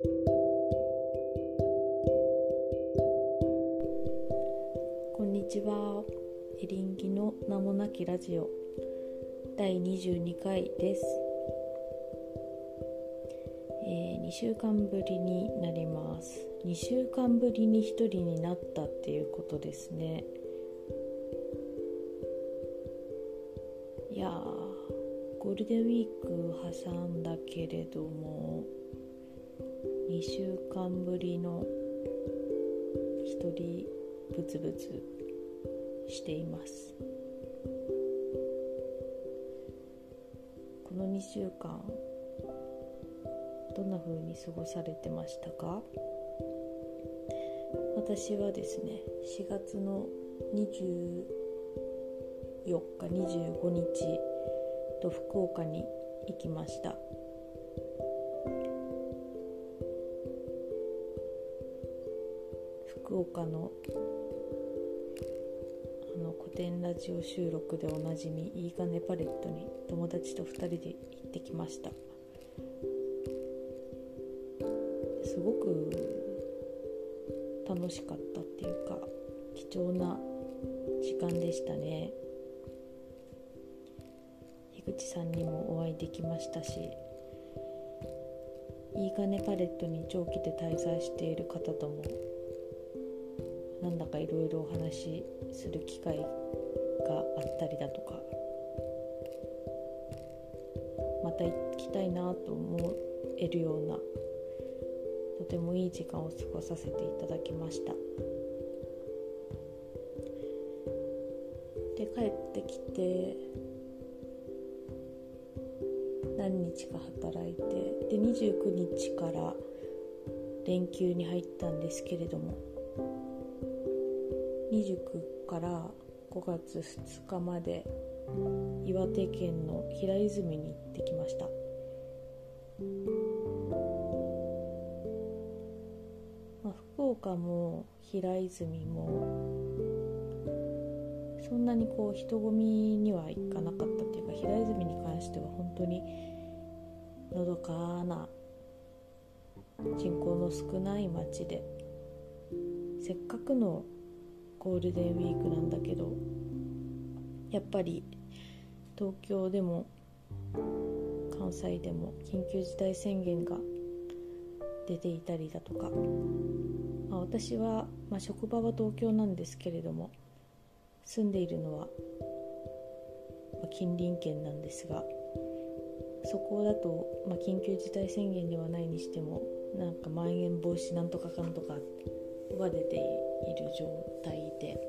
こんにちは。エリンギの名もなきラジオ。第22回です、えー、2週間ぶりになります。2週間ぶりに1人になったっていうことですね。いやゴールデンウィーク挟んだけれども2週間ぶりの1人ブツブツしています。この2週間どんな風に過ごされてましたか？私はですね4月の24日25日と福岡に行きました。福岡のあの古典ラジオ収録でおなじみいいかねパレットに友達と2人で行ってきました。すごく楽しかったっていうか貴重な時間でしたね。樋口さんにもお会いできましたしいいかねパレットに長期で滞在している方ともなんだかいろいろお話しする機会があったりだとか。また行きたいなと思えるようなとてもいい時間を過ごさせていただきました。で帰ってきて何日か働いてで29日から連休に入ったんですけれども。29から5月2日まで岩手県の平泉に行ってきました。まあ、福岡も平泉もそんなにこう人混みには行かなかったっていうか平泉に関しては本当にのどかな人口の少ない町でせっかくのゴールデンウィークなんだけどやっぱり東京でも関西でも緊急事態宣言が出ていたりだとか、まあ、私は、まあ、職場は東京なんですけれども住んでいるのは、ま、近隣県なんですがそこだと、まあ、緊急事態宣言ではないにしてもなんかまん延防止なんとかかんとかは出ている状態で。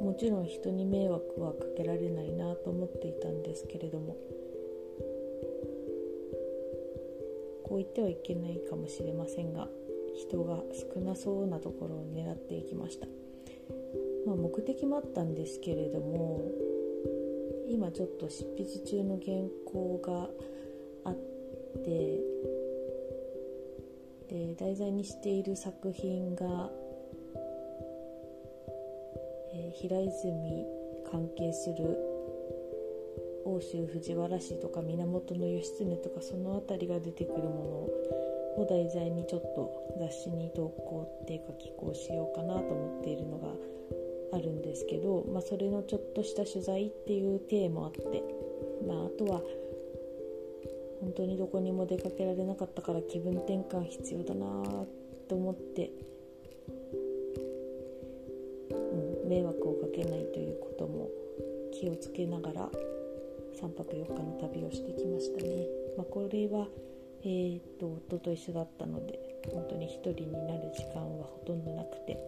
もちろん人に迷惑はかけられないなと思っていたんですけれども。こう言ってはいけないかもしれませんが人が少なそうなところを狙っていきました、まあ、目的もあったんですけれども今ちょっと執筆中の原稿があってで題材にしている作品が、えー、平泉関係する奥州藤原氏とか源義経とかその辺りが出てくるものを題材にちょっと雑誌に投稿っていうか寄稿しようかなと思っているのがあるんですけど、まあ、それのちょっとした取材っていう体もあって、まあ、あとは本当にどこにも出かけられなかったから気分転換必要だなと思って、うん、迷惑をかけないということも気をつけながら3泊4日の旅をしてきましたね、まあ、これは、えーと、夫と一緒だったので本当に1人になる時間はほとんどなくて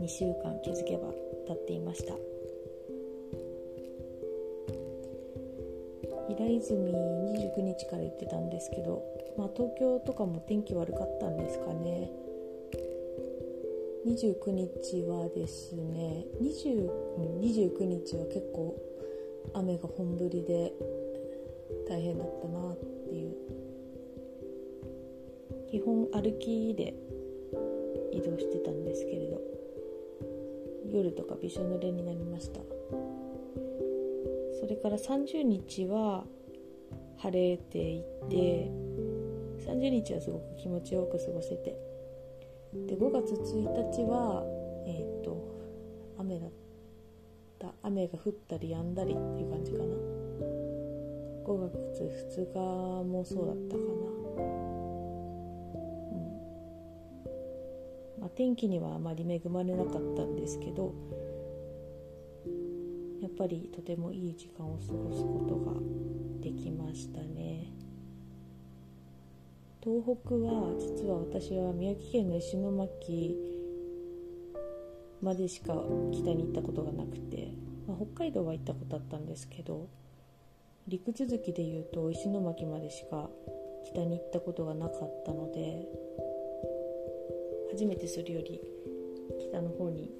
2週間気づけば経っていました。泉29日から行ってたんですけど、まあ、東京とかも天気悪かったんですかね。29日はですね20 29日は結構雨が本降りで大変だったなっていう。基本歩きで移動してたんですけれど夜とかびしょ濡れになりました。それから30日は晴れていて30日はすごく気持ちよく過ごせてで5月1日はえっ、と雨だった雨が降ったり止んだりっていう感じかな。5月2日もそうだったかな。うん。まあ天気にはあまり恵まれなかったんですけどやっぱりとてもいい時間を過ごすことができましたね。東北は実は私は宮城県の石巻までしか北に行ったことがなくて、まあ、北海道は行ったことあったんですけど陸続きでいうと石巻までしか北に行ったことがなかったので初めてそれより北の方に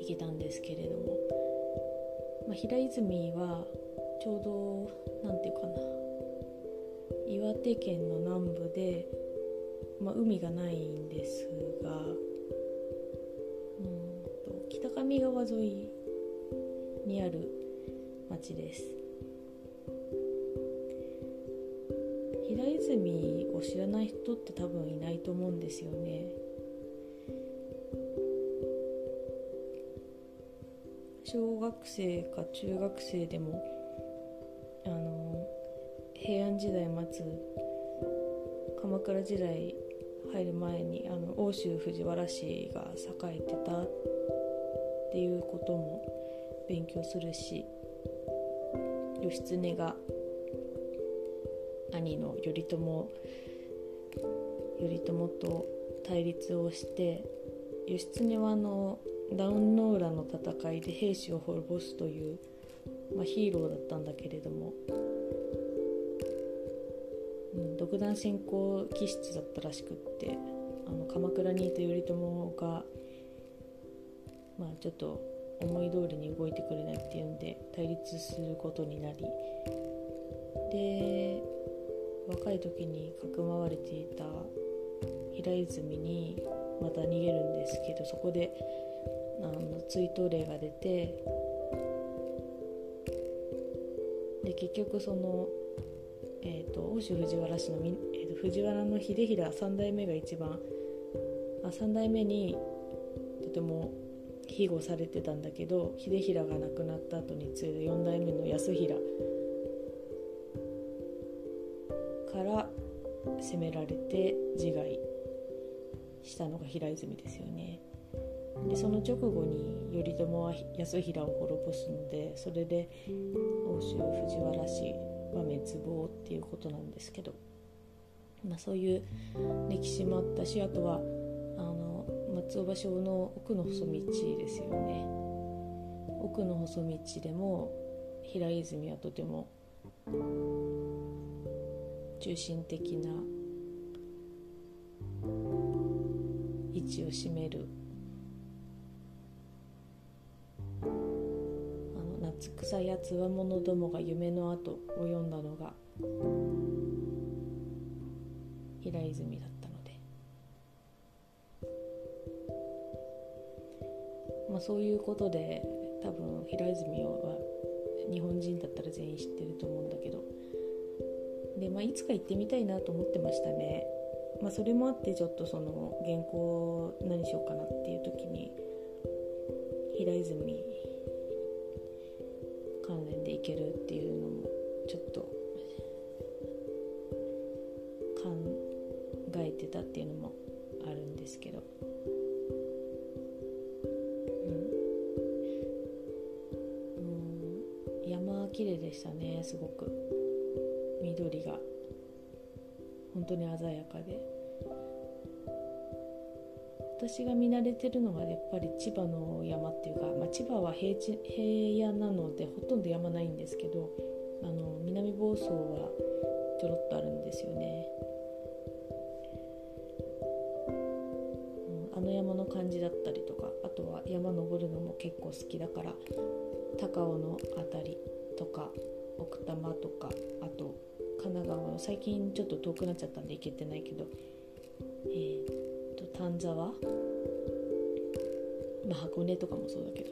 行けたんですけれども。まあ、平泉はちょうど何て言うかな岩手県の南部で、まあ、海がないんですがうんと北上川沿いにある町です。平泉を知らない人って多分いないと思うんですよね。学生か中学生でもあの平安時代末鎌倉時代入る前にあの奥州藤原氏が栄えてたっていうことも勉強するし義経が兄の頼朝頼朝と対立をして義経はあのダウンノーラの戦いで兵士を滅ぼすという、まあ、ヒーローだったんだけれども、うん、独断専行気質だったらしくってあの鎌倉にいた頼朝が、まあ、ちょっと思い通りに動いてくれないっていうんで対立することになり。で若い時にかくまわれていた平泉にまた逃げるんですけどそこであの追悼令が出てで結局その、えーと、奥州藤原氏の、えーと、藤原の秀衡三代目が一番あ3代目にとても庇護されてたんだけど秀衡が亡くなった後に次いで4代目の安衡から攻められて自害したのが平泉ですよね。でその直後に頼朝は安衡を滅ぼすのでそれで奥州藤原氏は滅亡っていうことなんですけど、まあ、そういう歴史もあったしあとはあの松尾芭蕉の奥の細道ですよね。奥の細道でも平泉はとても中心的な位置を占める夏草やつわものどもが夢の後を読んだのが平泉だったので。まあそういうことで多分平泉は日本人だったら全員知ってると思うんだけど。で、まあ、いつか行ってみたいなと思ってましたね、まあ、それもあってちょっとその原稿何しようかなっていう時に平泉いけるっていうのもちょっと考えてたっていうのもあるんですけど、うん、うん、山綺麗でしたねすごく。緑が。本当に鮮やかで。私が見慣れてるのがやっぱり千葉の山っていうか、まあ、千葉は平地平野なのでほとんど山ないんですけどあの南房総はちょろっとあるんですよね、うん、あの山の感じだったりとかあとは山登るのも結構好きだから高尾の辺りとか奥多摩とかあと神奈川の最近ちょっと遠くなっちゃったんで行けてないけどえー丹沢、まあ、箱根とかもそうだけど。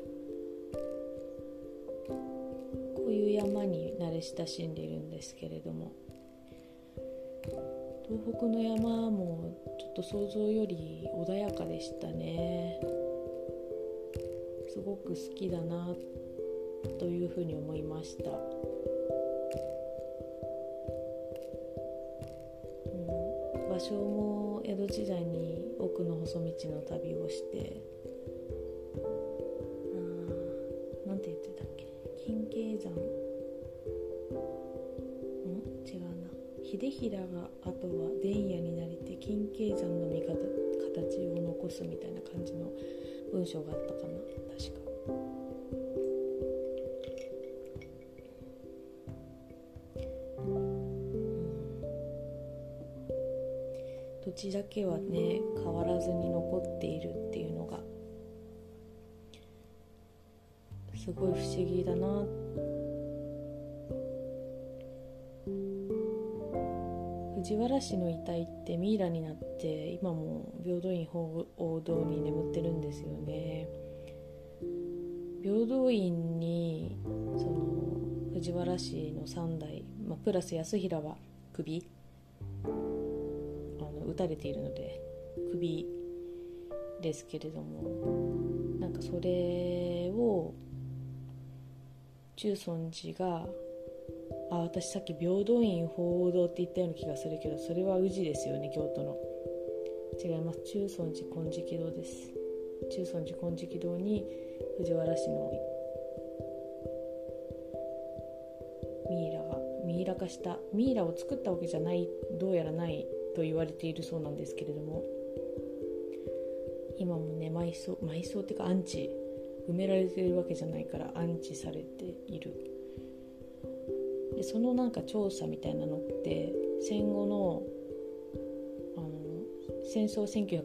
こういう山に慣れ親しんでいるんですけれども。東北の山もちょっと想像より穏やかでしたね。すごく好きだなというふうに思いました、うん、場所も江戸時代に奥の細道の旅をしてあなんて言ってたっけ？金渓山。ん？違うな。秀衡があとは伝也になりて金渓山の見方形を残すみたいな感じの文章があったかな。土地だけはね変わらずに残っているっていうのがすごい不思議だな。藤原氏の遺体ってミイラになって今も平等院報道に眠ってるんですよね。平等院にその藤原氏の3代、まあ、プラス安平は首たれているので首ですけれどもなんかそれを中尊寺があ私さっき平等院報道って言ったような気がするけどそれは宇治ですよね京都の。違います。中尊寺金色堂です。中尊寺金色堂に藤原氏のミイラがミイラ化したミイラを作ったわけじゃないどうやらないと言われているそうなんですけれども今もね埋葬埋葬っていうか安置埋められているわけじゃないから安置されている。でそのなんか調査みたいなのって戦後のあの戦争1900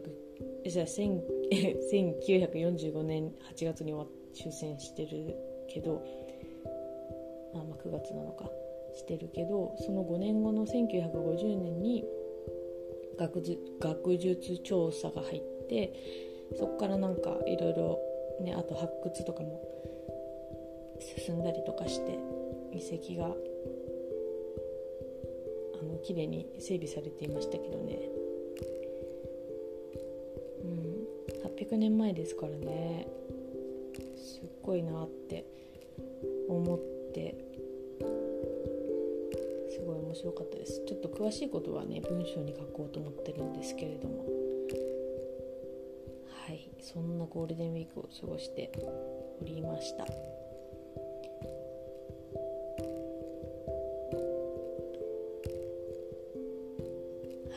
じゃあ1945年8月に終戦してるけどあ、まあ、9月なのかしてるけどその5年後の1950年に学学術調査が入ってそこからなんかいろいろねあと発掘とかも進んだりとかして遺跡があの綺麗に整備されていましたけどね。うん800年前ですからね。すっごいなって思って白かったです。ちょっと詳しいことはね文章に書こうと思ってるんですけれども。はい。そんなゴールデンウィークを過ごしておりました。は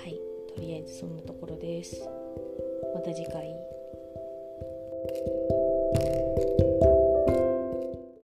い。とりあえずそんなところです。また次回。